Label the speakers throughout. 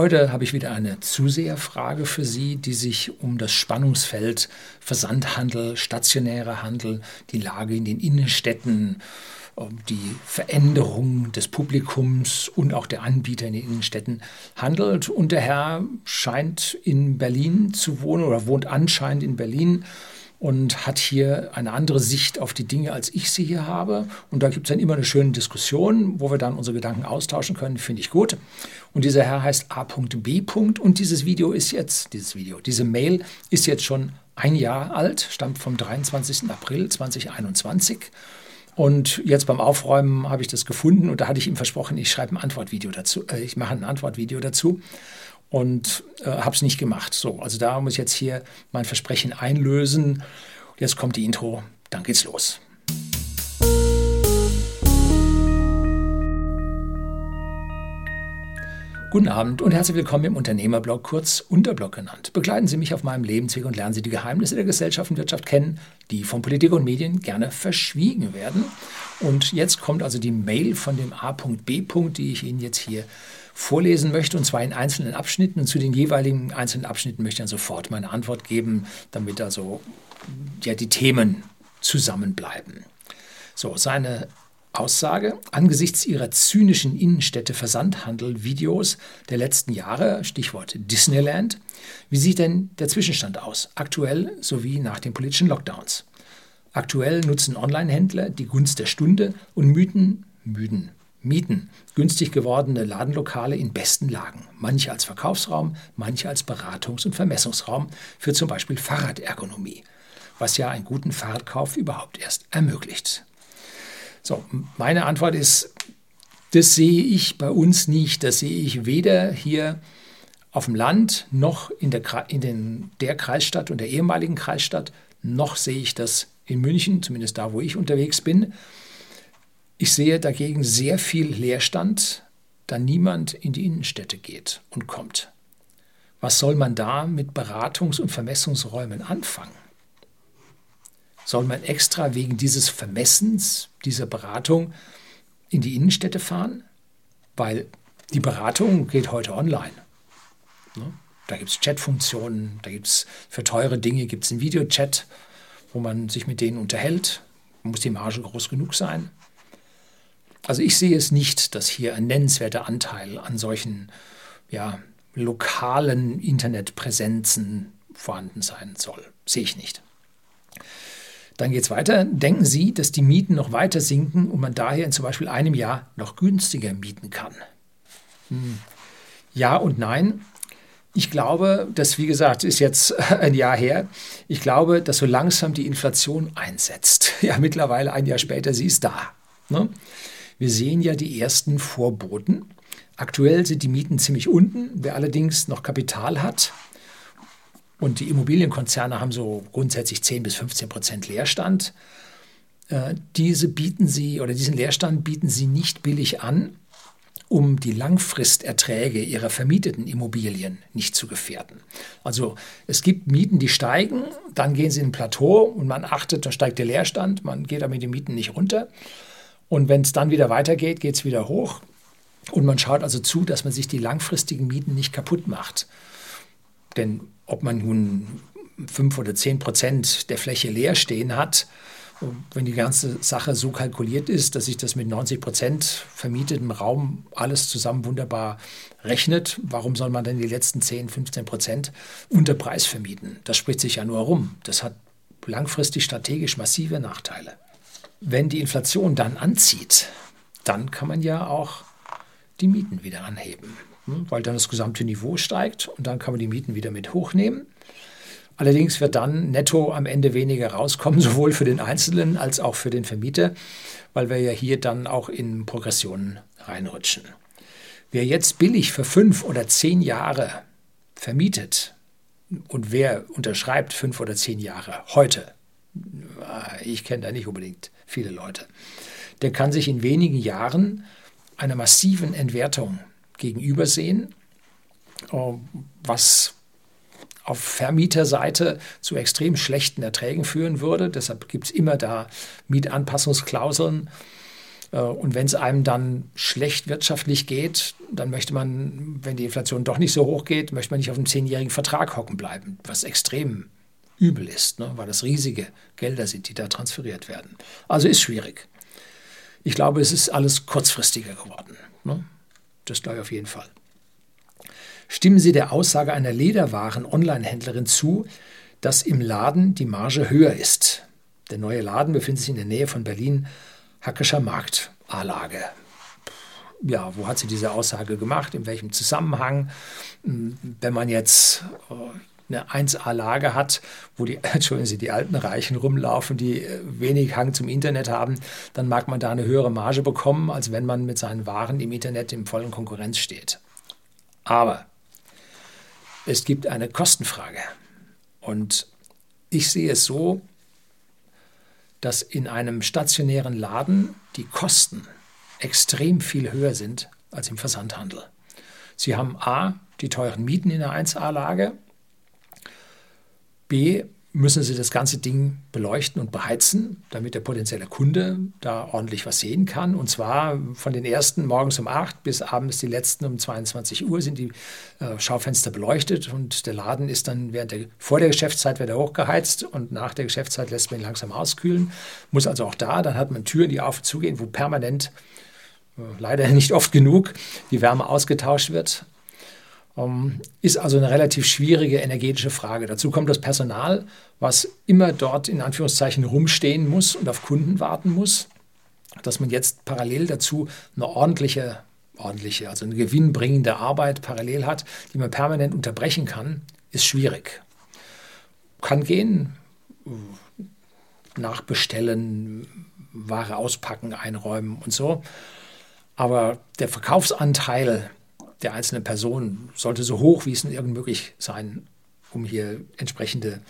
Speaker 1: Heute habe ich wieder eine Zuseherfrage für Sie, die sich um das Spannungsfeld Versandhandel, stationärer Handel, die Lage in den Innenstädten, die Veränderung des Publikums und auch der Anbieter in den Innenstädten handelt. Und der Herr scheint in Berlin zu wohnen oder wohnt anscheinend in Berlin und hat hier eine andere Sicht auf die Dinge, als ich sie hier habe. Und da gibt es dann immer eine schöne Diskussion, wo wir dann unsere Gedanken austauschen können, finde ich gut. Und dieser Herr heißt A.B. Und dieses Video ist jetzt, dieses Video, diese Mail ist jetzt schon ein Jahr alt, stammt vom 23. April 2021. Und jetzt beim Aufräumen habe ich das gefunden und da hatte ich ihm versprochen, ich schreibe ein Antwortvideo dazu, äh, ich mache ein Antwortvideo dazu und äh, habe es nicht gemacht. So, also da muss ich jetzt hier mein Versprechen einlösen. Jetzt kommt die Intro, dann geht's los. Guten Abend und herzlich willkommen im Unternehmerblog, kurz Unterblog genannt. Begleiten Sie mich auf meinem Lebensweg und lernen Sie die Geheimnisse der Gesellschaft und Wirtschaft kennen, die von Politik und Medien gerne verschwiegen werden. Und jetzt kommt also die Mail von dem A.B. die ich Ihnen jetzt hier vorlesen möchte, und zwar in einzelnen Abschnitten. Und zu den jeweiligen einzelnen Abschnitten möchte ich dann sofort meine Antwort geben, damit also ja, die Themen zusammenbleiben. So, seine Aussage, angesichts ihrer zynischen Innenstädte-Versandhandel-Videos der letzten Jahre, Stichwort Disneyland, wie sieht denn der Zwischenstand aus, aktuell sowie nach den politischen Lockdowns? Aktuell nutzen Online-Händler die Gunst der Stunde und Mythen, Mythen, mieten günstig gewordene Ladenlokale in besten Lagen, manche als Verkaufsraum, manche als Beratungs- und Vermessungsraum für zum Beispiel Fahrradergonomie, was ja einen guten Fahrradkauf überhaupt erst ermöglicht. So, meine Antwort ist, das sehe ich bei uns nicht. Das sehe ich weder hier auf dem Land noch in der, in den, der Kreisstadt und der ehemaligen Kreisstadt, noch sehe ich das in München, zumindest da, wo ich unterwegs bin. Ich sehe dagegen sehr viel Leerstand, da niemand in die Innenstädte geht und kommt. Was soll man da mit Beratungs- und Vermessungsräumen anfangen? Soll man extra wegen dieses Vermessens, dieser Beratung in die Innenstädte fahren? Weil die Beratung geht heute online. Ne? Da gibt es Chatfunktionen, da gibt es für teure Dinge gibt's einen Videochat, wo man sich mit denen unterhält. Muss die Marge groß genug sein? Also ich sehe es nicht, dass hier ein nennenswerter Anteil an solchen ja, lokalen Internetpräsenzen vorhanden sein soll. Sehe ich nicht. Dann geht es weiter. Denken Sie, dass die Mieten noch weiter sinken und man daher in zum Beispiel einem Jahr noch günstiger mieten kann? Hm. Ja und nein. Ich glaube, das, wie gesagt, ist jetzt ein Jahr her. Ich glaube, dass so langsam die Inflation einsetzt. Ja, mittlerweile ein Jahr später, sie ist da. Ne? Wir sehen ja die ersten Vorboten. Aktuell sind die Mieten ziemlich unten. Wer allerdings noch Kapital hat, und die Immobilienkonzerne haben so grundsätzlich 10 bis 15 Prozent Leerstand. Äh, diese bieten sie oder diesen Leerstand bieten sie nicht billig an, um die Langfristerträge ihrer vermieteten Immobilien nicht zu gefährden. Also es gibt Mieten, die steigen, dann gehen sie in ein Plateau und man achtet, da steigt der Leerstand, man geht damit die Mieten nicht runter. Und wenn es dann wieder weitergeht, geht es wieder hoch. Und man schaut also zu, dass man sich die langfristigen Mieten nicht kaputt macht. Denn ob man nun fünf oder zehn Prozent der Fläche leer stehen hat, wenn die ganze Sache so kalkuliert ist, dass sich das mit 90 Prozent vermietetem Raum alles zusammen wunderbar rechnet, warum soll man denn die letzten 10, 15 Prozent unter Preis vermieten? Das spricht sich ja nur rum. Das hat langfristig strategisch massive Nachteile wenn die Inflation dann anzieht, dann kann man ja auch die Mieten wieder anheben, hm? weil dann das gesamte Niveau steigt und dann kann man die Mieten wieder mit hochnehmen. Allerdings wird dann netto am Ende weniger rauskommen, sowohl für den Einzelnen als auch für den Vermieter, weil wir ja hier dann auch in Progressionen reinrutschen. Wer jetzt billig für fünf oder zehn Jahre vermietet und wer unterschreibt fünf oder zehn Jahre heute, ich kenne da nicht unbedingt viele Leute, der kann sich in wenigen Jahren einer massiven Entwertung gegenübersehen, äh, was auf Vermieterseite zu extrem schlechten Erträgen führen würde. Deshalb gibt es immer da Mietanpassungsklauseln. Äh, und wenn es einem dann schlecht wirtschaftlich geht, dann möchte man, wenn die Inflation doch nicht so hoch geht, möchte man nicht auf einem zehnjährigen Vertrag hocken bleiben, was extrem übel ist, ne? weil das riesige Gelder sind, die da transferiert werden. Also ist schwierig. Ich glaube, es ist alles kurzfristiger geworden. Ne? Das glaube ich auf jeden Fall. Stimmen Sie der Aussage einer Lederwaren-Online-Händlerin zu, dass im Laden die Marge höher ist? Der neue Laden befindet sich in der Nähe von Berlin, Hackescher Markt, A-Lage. Ja, wo hat sie diese Aussage gemacht? In welchem Zusammenhang? Hm, wenn man jetzt äh, eine 1A-Lage hat, wo die, Entschuldigen Sie, die alten Reichen rumlaufen, die äh, wenig Hang zum Internet haben, dann mag man da eine höhere Marge bekommen, als wenn man mit seinen Waren im Internet in vollen Konkurrenz steht. Aber es gibt eine Kostenfrage. Und ich sehe es so, dass in einem stationären Laden die Kosten extrem viel höher sind als im Versandhandel. Sie haben A, die teuren Mieten in der 1A-Lage, B, müssen Sie das ganze Ding beleuchten und beheizen, damit der potenzielle Kunde da ordentlich was sehen kann. Und zwar von den ersten morgens um 8 bis abends die letzten um 22 Uhr sind die äh, Schaufenster beleuchtet und der Laden ist dann während der, vor der Geschäftszeit wird er hochgeheizt und nach der Geschäftszeit lässt man ihn langsam auskühlen. Muss also auch da, dann hat man Türen, die auf und zugehen, wo permanent, äh, leider nicht oft genug, die Wärme ausgetauscht wird. Ähm, ist also eine relativ schwierige energetische Frage. Dazu kommt das Personal, was immer dort in Anführungszeichen rumstehen muss und auf Kunden warten muss. Dass man jetzt parallel dazu eine ordentliche, ordentliche, also eine gewinnbringende Arbeit parallel hat, die man permanent unterbrechen kann, ist schwierig. Kann gehen, nachbestellen, Ware auspacken, einräumen und so. Aber der Verkaufsanteil der einzelnen Person sollte so hoch wie es irgend möglich sein, um hier entsprechende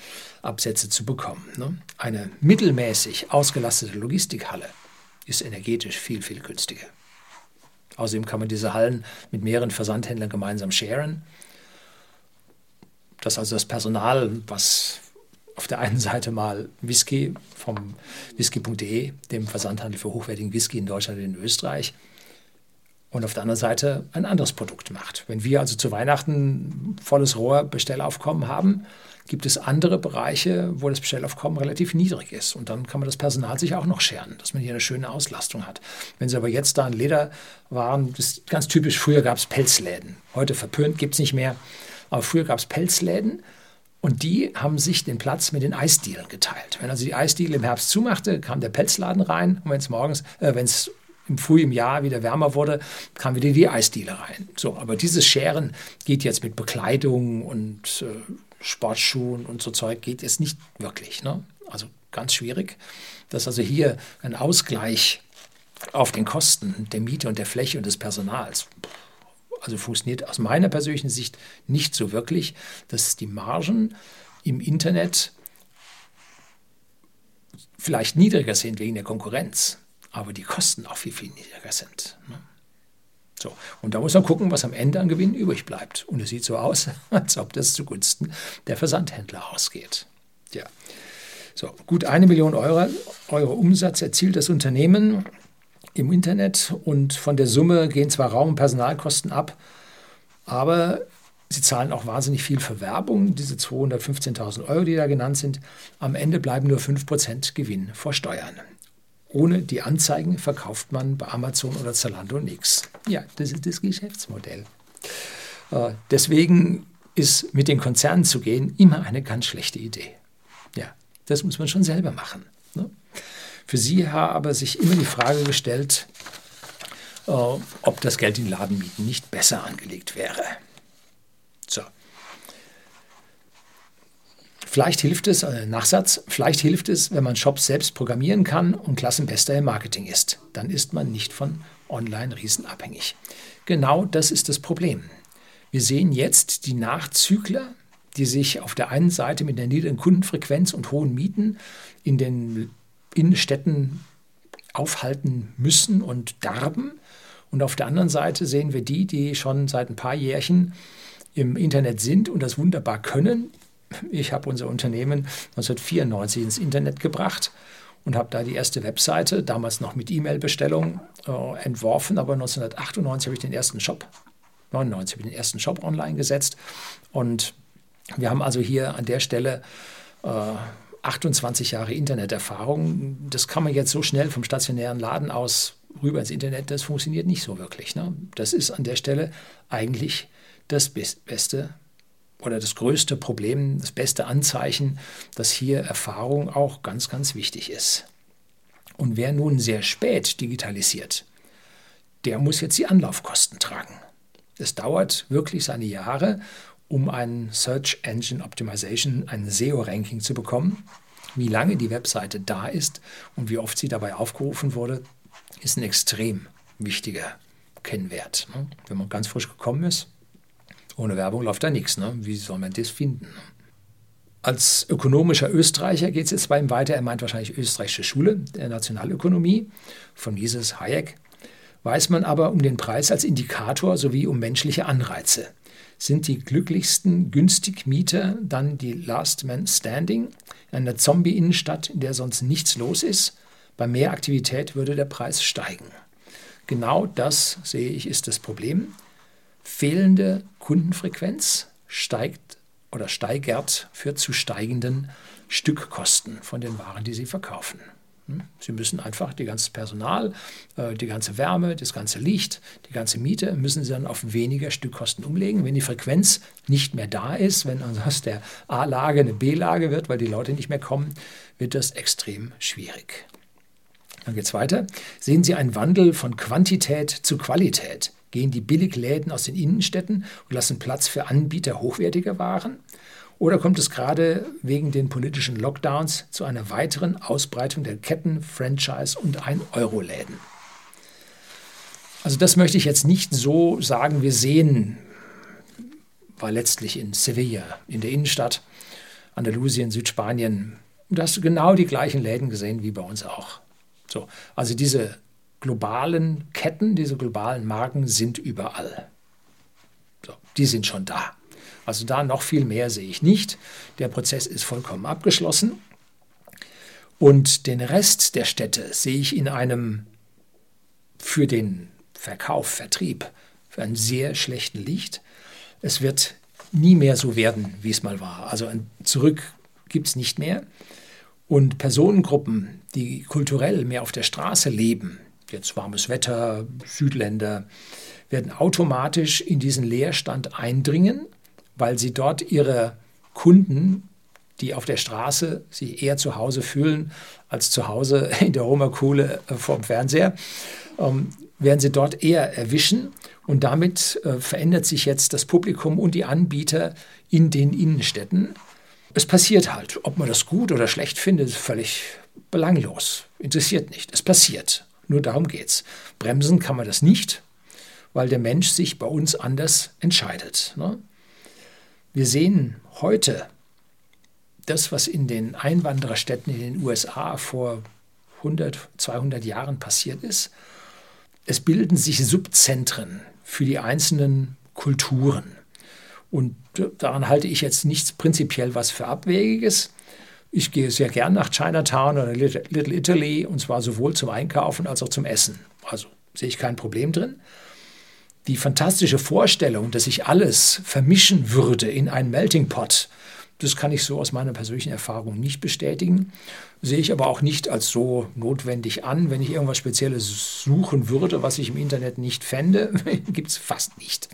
Speaker 1: Absätze zu bekommen. Ne? Eine mittelmäßig ausgelastete Logistikhalle ist energetisch viel, viel günstiger. Außerdem kann man diese Hallen mit mehreren Versandhändlern gemeinsam sharen. Dass also das Personal, was auf der einen Seite mal Whisky vom whisky.de, dem Versandhandel für hochwertigen Whisky in Deutschland und in Österreich, und auf der anderen Seite ein anderes Produkt macht. Wenn wir also zu Weihnachten volles Rohr Bestellaufkommen haben, gibt es andere Bereiche, wo das Bestellaufkommen relativ niedrig ist. Und dann kann man das Personal sich auch noch scheren, dass man hier eine schöne Auslastung hat. Wenn Sie aber jetzt da ein Lederwaren, das ist ganz typisch, früher gab es Pelzläden. Heute verpönt, gibt es nicht mehr. Aber früher gab es Pelzläden und die haben sich den Platz mit den Eisdielen geteilt. Wenn also die Eisdiele im Herbst zumachte, kam der Pelzladen rein und wenn es morgens, äh, wenn es im frühen Jahr wieder wärmer wurde, kam wieder die Eisdiele rein. So, aber dieses Scheren geht jetzt mit Bekleidung und äh, Sportschuhen und so Zeug geht jetzt nicht wirklich. Ne? Also ganz schwierig, dass also hier ein Ausgleich auf den Kosten der Miete und der Fläche und des Personals also funktioniert aus meiner persönlichen Sicht nicht so wirklich, dass die Margen im Internet vielleicht niedriger sind wegen der Konkurrenz aber die Kosten auch viel, viel niedriger sind. Ne? So, und da muss man gucken, was am Ende an Gewinn übrig bleibt. Und es sieht so aus, als ob das zugunsten der Versandhändler ausgeht. Ja. So, gut eine Million Euro, Euro Umsatz erzielt das Unternehmen im Internet und von der Summe gehen zwar Raum- und Personalkosten ab, aber sie zahlen auch wahnsinnig viel für Werbung, diese 215.000 Euro, die da genannt sind. Am Ende bleiben nur 5% Gewinn vor Steuern. Ohne die Anzeigen verkauft man bei Amazon oder Zalando nichts. Ja, das ist das Geschäftsmodell. Äh, deswegen ist mit den Konzernen zu gehen immer eine ganz schlechte Idee. Ja, das muss man schon selber machen. Ne? Für Sie habe sich immer die Frage gestellt, äh, ob das Geld in Ladenmieten nicht besser angelegt wäre. So. Vielleicht hilft es, äh, Nachsatz, vielleicht hilft es, wenn man Shops selbst programmieren kann und Klassenbester im Marketing ist. Dann ist man nicht von Online-Riesen abhängig. Genau das ist das Problem. Wir sehen jetzt die Nachzügler, die sich auf der einen Seite mit der niedrigen Kundenfrequenz und hohen Mieten in den Innenstädten aufhalten müssen und darben. Und auf der anderen Seite sehen wir die, die schon seit ein paar Jährchen im Internet sind und das wunderbar können, ich habe unser Unternehmen 1994 ins Internet gebracht und habe da die erste Webseite, damals noch mit E-Mail-Bestellung, äh, entworfen. Aber 1998 habe ich den ersten Shop, 99 habe ich den ersten Shop online gesetzt. Und wir haben also hier an der Stelle äh, 28 Jahre Interneterfahrung. Das kann man jetzt so schnell vom stationären Laden aus rüber ins Internet, das funktioniert nicht so wirklich. Ne? Das ist an der Stelle eigentlich das Beste oder das größte Problem, das beste Anzeichen, dass hier Erfahrung auch ganz, ganz wichtig ist. Und wer nun sehr spät digitalisiert, der muss jetzt die Anlaufkosten tragen. Es dauert wirklich seine Jahre, um ein Search Engine Optimization, ein SEO-Ranking zu bekommen. Wie lange die Webseite da ist und wie oft sie dabei aufgerufen wurde, ist ein extrem wichtiger Kennwert. Ne? Wenn man ganz frisch gekommen ist, ohne Werbung läuft da nichts. Ne? Wie soll man das finden? Als ökonomischer Österreicher geht es jetzt bei ihm weiter. Er meint wahrscheinlich österreichische Schule der Nationalökonomie von Mises Hayek. Weiß man aber um den Preis als Indikator sowie um menschliche Anreize. Sind die glücklichsten Günstigmieter dann die Last Man Standing in einer Zombie-Innenstadt, in der sonst nichts los ist? Bei mehr Aktivität würde der Preis steigen. Genau das, sehe ich, ist das Problem fehlende Kundenfrequenz steigt oder steigert führt zu steigenden Stückkosten von den Waren, die Sie verkaufen. Hm? Sie müssen einfach die ganze Personal, äh, die ganze Wärme, das ganze Licht, die ganze Miete müssen Sie dann auf weniger Stückkosten umlegen. Wenn die Frequenz nicht mehr da ist, wenn aus der A-Lage eine B-Lage wird, weil die Leute nicht mehr kommen, wird das extrem schwierig. Dann geht es weiter. Sehen Sie einen Wandel von Quantität zu Qualität Gehen die Billigläden aus den Innenstädten und lassen Platz für Anbieter hochwertiger Waren? Oder kommt es gerade wegen den politischen Lockdowns zu einer weiteren Ausbreitung der Ketten, Franchise und 1-Euro-Läden? Also das möchte ich jetzt nicht so sagen. Wir sehen, war letztlich in Sevilla, in der Innenstadt, Andalusien, Südspanien, da hast du genau die gleichen Läden gesehen wie bei uns auch. So, also diese globalen Ketten, diese globalen Marken sind überall. So, die sind schon da. Also da noch viel mehr sehe ich nicht. Der Prozess ist vollkommen abgeschlossen. Und den Rest der Städte sehe ich in einem für den Verkauf, Vertrieb, für einen sehr schlechten Licht. Es wird nie mehr so werden, wie es mal war. Also ein Zurück gibt es nicht mehr. Und Personengruppen, die kulturell mehr auf der Straße leben, jetzt warmes Wetter, Südländer, werden automatisch in diesen Leerstand eindringen, weil sie dort ihre Kunden, die auf der Straße sich eher zu Hause fühlen als zu Hause in der Roma-Kuhle äh, vorm Fernseher, ähm, werden sie dort eher erwischen. Und damit äh, verändert sich jetzt das Publikum und die Anbieter in den Innenstädten. Es passiert halt. Ob man das gut oder schlecht findet, ist völlig belanglos. Interessiert nicht. Es passiert. Nur darum geht es. Bremsen kann man das nicht, weil der Mensch sich bei uns anders entscheidet. Ne? Wir sehen heute das, was in den Einwandererstädten in den USA vor 100, 200 Jahren passiert ist. Es bilden sich Subzentren für die einzelnen Kulturen. Und daran halte ich jetzt nichts prinzipiell was für Abwegiges. Ich gehe sehr gern nach Chinatown oder Little Italy und zwar sowohl zum Einkaufen als auch zum Essen. Also sehe ich kein Problem drin. Die fantastische Vorstellung, dass ich alles vermischen würde in einen Melting Pot, das kann ich so aus meiner persönlichen Erfahrung nicht bestätigen. Sehe ich aber auch nicht als so notwendig an. Wenn ich irgendwas Spezielles suchen würde, was ich im Internet nicht fände, gibt es fast nicht.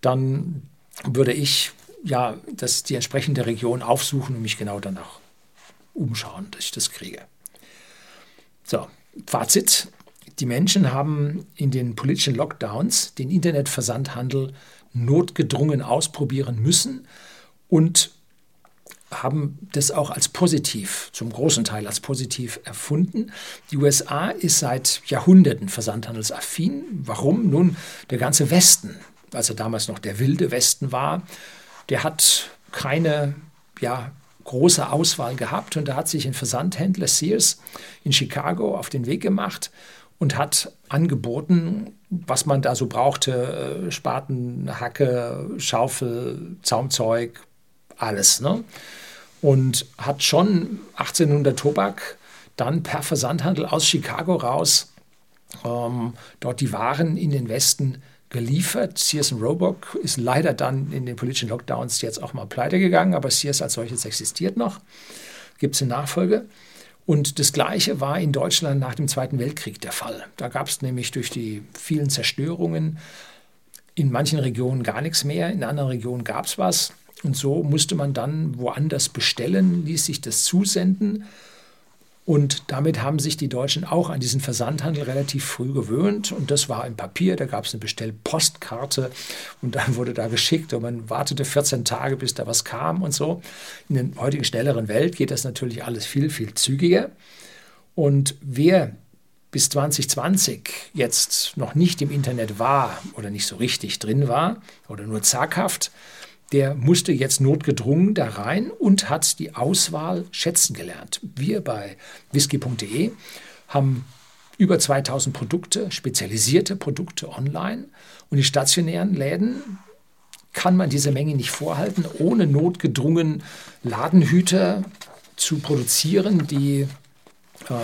Speaker 1: Dann würde ich ja das, die entsprechende Region aufsuchen und mich genau danach umschauen, dass ich das kriege. So, Fazit. Die Menschen haben in den politischen Lockdowns den Internetversandhandel notgedrungen ausprobieren müssen und haben das auch als positiv, zum großen Teil als positiv erfunden. Die USA ist seit Jahrhunderten versandhandelsaffin. Warum? Nun, der ganze Westen, also damals noch der wilde Westen war, der hat keine ja, große Auswahl gehabt und da hat sich ein Versandhändler Sears in Chicago auf den Weg gemacht und hat angeboten, was man da so brauchte, äh, Spaten, Hacke, Schaufel, Zaumzeug, alles. Ne? Und hat schon 1800 Tobak dann per Versandhandel aus Chicago raus ähm, dort die Waren in den Westen geliefert. Sears Roebuck ist leider dann in den politischen Lockdowns jetzt auch mal pleite gegangen, aber Sears als solches existiert noch. Gibt es eine Nachfolge? Und das Gleiche war in Deutschland nach dem Zweiten Weltkrieg der Fall. Da gab es nämlich durch die vielen Zerstörungen in manchen Regionen gar nichts mehr, in anderen Regionen gab es was. Und so musste man dann woanders bestellen, ließ sich das zusenden. Und damit haben sich die Deutschen auch an diesen Versandhandel relativ früh gewöhnt. Und das war im Papier, da gab es eine Bestellpostkarte und dann wurde da geschickt und man wartete 14 Tage, bis da was kam und so. In der heutigen schnelleren Welt geht das natürlich alles viel, viel zügiger. Und wer bis 2020 jetzt noch nicht im Internet war oder nicht so richtig drin war oder nur zaghaft, der musste jetzt notgedrungen da rein und hat die Auswahl schätzen gelernt. Wir bei whisky.de haben über 2000 Produkte, spezialisierte Produkte online und die stationären Läden kann man diese Menge nicht vorhalten, ohne notgedrungen Ladenhüter zu produzieren, die äh,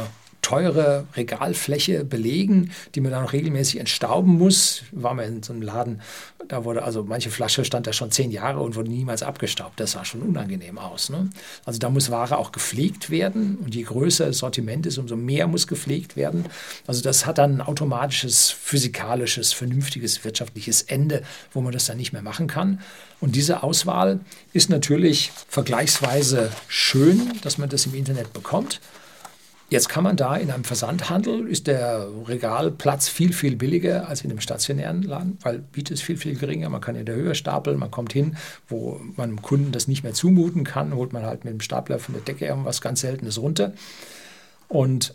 Speaker 1: teure Regalfläche belegen, die man dann regelmäßig entstauben muss. War man in so einem Laden, da wurde also manche Flasche stand da schon zehn Jahre und wurde niemals abgestaubt. Das sah schon unangenehm aus. Ne? Also da muss Ware auch gepflegt werden und je größer das Sortiment ist, umso mehr muss gepflegt werden. Also das hat dann ein automatisches, physikalisches, vernünftiges wirtschaftliches Ende, wo man das dann nicht mehr machen kann. Und diese Auswahl ist natürlich vergleichsweise schön, dass man das im Internet bekommt. Jetzt kann man da in einem Versandhandel, ist der Regalplatz viel, viel billiger als in einem stationären Laden, weil Biete ist viel, viel geringer. Man kann in der Höhe stapeln, man kommt hin, wo man dem Kunden das nicht mehr zumuten kann, holt man halt mit dem Stapler von der Decke irgendwas ganz Seltenes runter. Und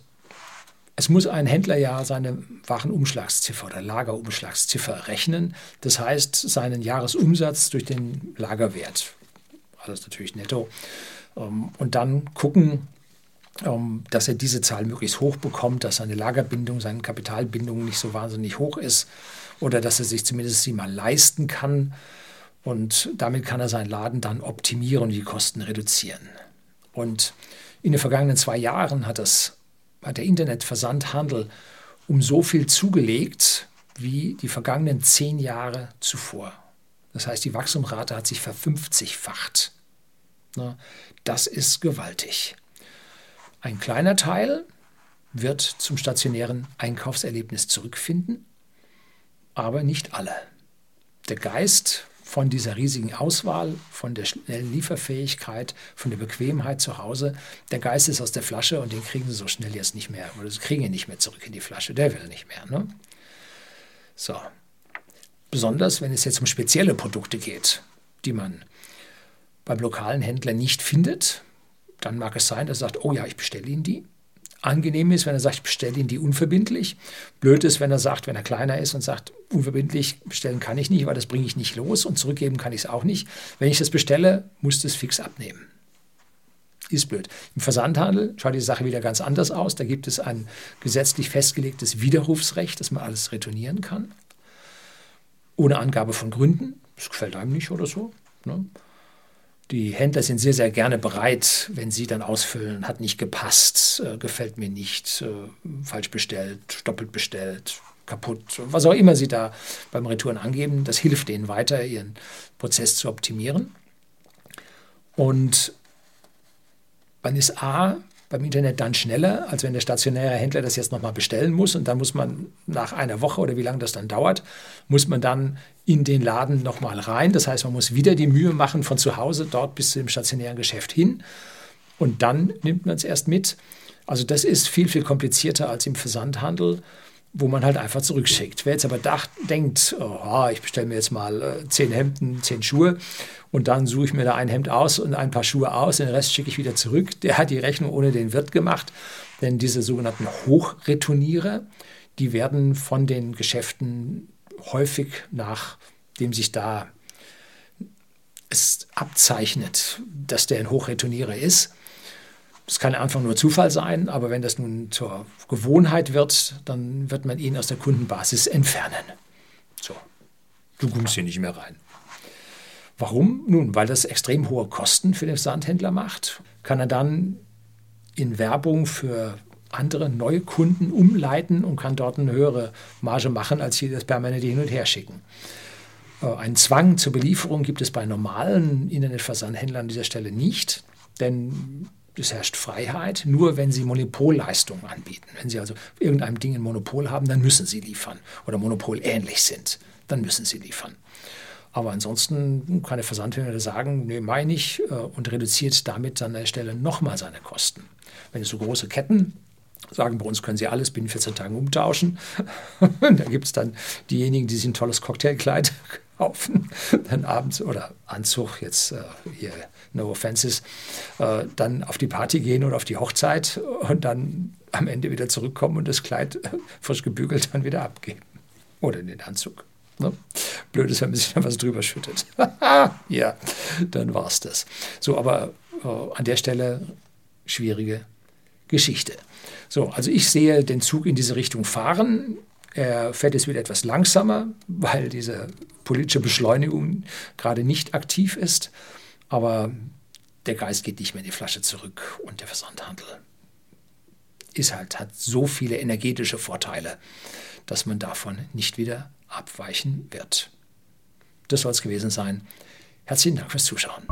Speaker 1: es muss ein Händler ja seine Warenumschlagsziffer oder Lagerumschlagsziffer rechnen. Das heißt, seinen Jahresumsatz durch den Lagerwert. Alles natürlich netto. Ähm, und dann gucken, dass er diese Zahl möglichst hoch bekommt, dass seine Lagerbindung, seine Kapitalbindung nicht so wahnsinnig hoch ist oder dass er sich zumindest sie mal leisten kann. Und damit kann er seinen Laden dann optimieren und die Kosten reduzieren. Und in den vergangenen zwei Jahren hat, das, hat der Internetversandhandel um so viel zugelegt wie die vergangenen zehn Jahre zuvor. Das heißt, die Wachstumsrate hat sich verfünfzigfacht. Das ist gewaltig. Ein kleiner Teil wird zum stationären Einkaufserlebnis zurückfinden, aber nicht alle. Der Geist von dieser riesigen Auswahl, von der schnellen Lieferfähigkeit, von der Bequemheit zu Hause, der Geist ist aus der Flasche und den kriegen sie so schnell jetzt nicht mehr, oder sie kriegen ihn nicht mehr zurück in die Flasche, der will nicht mehr. Ne? So. Besonders wenn es jetzt um spezielle Produkte geht, die man beim lokalen Händler nicht findet, dann mag es sein, dass er sagt, oh ja, ich bestelle Ihnen die. Angenehm ist, wenn er sagt, ich bestelle Ihnen die unverbindlich. Blöd ist, wenn er sagt, wenn er kleiner ist und sagt, unverbindlich bestellen kann ich nicht, weil das bringe ich nicht los und zurückgeben kann ich es auch nicht. Wenn ich das bestelle, muss das fix abnehmen. Ist blöd. Im Versandhandel schaut die Sache wieder ganz anders aus. Da gibt es ein gesetzlich festgelegtes Widerrufsrecht, dass man alles retournieren kann. Ohne Angabe von Gründen. Das gefällt einem nicht oder so. Ne? Die Händler sind sehr, sehr gerne bereit, wenn sie dann ausfüllen, hat nicht gepasst, äh, gefällt mir nicht, äh, falsch bestellt, doppelt bestellt, kaputt, was auch immer sie da beim Retouren angeben. Das hilft denen weiter, ihren Prozess zu optimieren. Und man ist A, beim Internet dann schneller, als wenn der stationäre Händler das jetzt nochmal bestellen muss. Und dann muss man nach einer Woche oder wie lange das dann dauert, muss man dann in den Laden nochmal rein. Das heißt, man muss wieder die Mühe machen von zu Hause dort bis zu dem stationären Geschäft hin. Und dann nimmt man es erst mit. Also das ist viel, viel komplizierter als im Versandhandel wo man halt einfach zurückschickt. Wer jetzt aber dacht, denkt, oh, ich bestelle mir jetzt mal äh, zehn Hemden, zehn Schuhe und dann suche ich mir da ein Hemd aus und ein paar Schuhe aus, den Rest schicke ich wieder zurück, der hat die Rechnung ohne den Wirt gemacht. Denn diese sogenannten Hochreturnierer, die werden von den Geschäften häufig, nachdem sich da es abzeichnet, dass der ein Hochreturnierer ist, das kann einfach nur Zufall sein, aber wenn das nun zur Gewohnheit wird, dann wird man ihn aus der Kundenbasis entfernen. So, du kommst hier nicht mehr rein. Warum? Nun, weil das extrem hohe Kosten für den Sandhändler macht. Kann er dann in Werbung für andere neue Kunden umleiten und kann dort eine höhere Marge machen, als sie das permanent hin und her schicken. Äh, einen Zwang zur Belieferung gibt es bei normalen Internetversandhändlern an dieser Stelle nicht, denn es herrscht Freiheit, nur wenn sie Monopolleistungen anbieten. Wenn sie also irgendeinem Ding ein Monopol haben, dann müssen sie liefern oder monopolähnlich sind, dann müssen sie liefern. Aber ansonsten kann der Versandhändler sagen, nee, meine ich, äh, und reduziert damit an der Stelle nochmal seine Kosten. Wenn es so große Ketten sagen, bei uns können Sie alles binnen 14 Tagen umtauschen. da gibt es dann diejenigen, die sich ein tolles Cocktailkleid kaufen, dann abends oder Anzug, jetzt äh, hier no offenses, äh, dann auf die Party gehen oder auf die Hochzeit und dann am Ende wieder zurückkommen und das Kleid frisch gebügelt dann wieder abgeben. Oder in den Anzug. Ne? Blöd ist, wenn man sich dann was drüber schüttet. ja, dann war es das. So, aber äh, an der Stelle schwierige Geschichte. So, also ich sehe den Zug in diese Richtung fahren. Er fährt jetzt wieder etwas langsamer, weil diese politische Beschleunigung gerade nicht aktiv ist. Aber der Geist geht nicht mehr in die Flasche zurück und der Versandhandel ist halt, hat so viele energetische Vorteile, dass man davon nicht wieder abweichen wird. Das soll es gewesen sein. Herzlichen Dank fürs Zuschauen.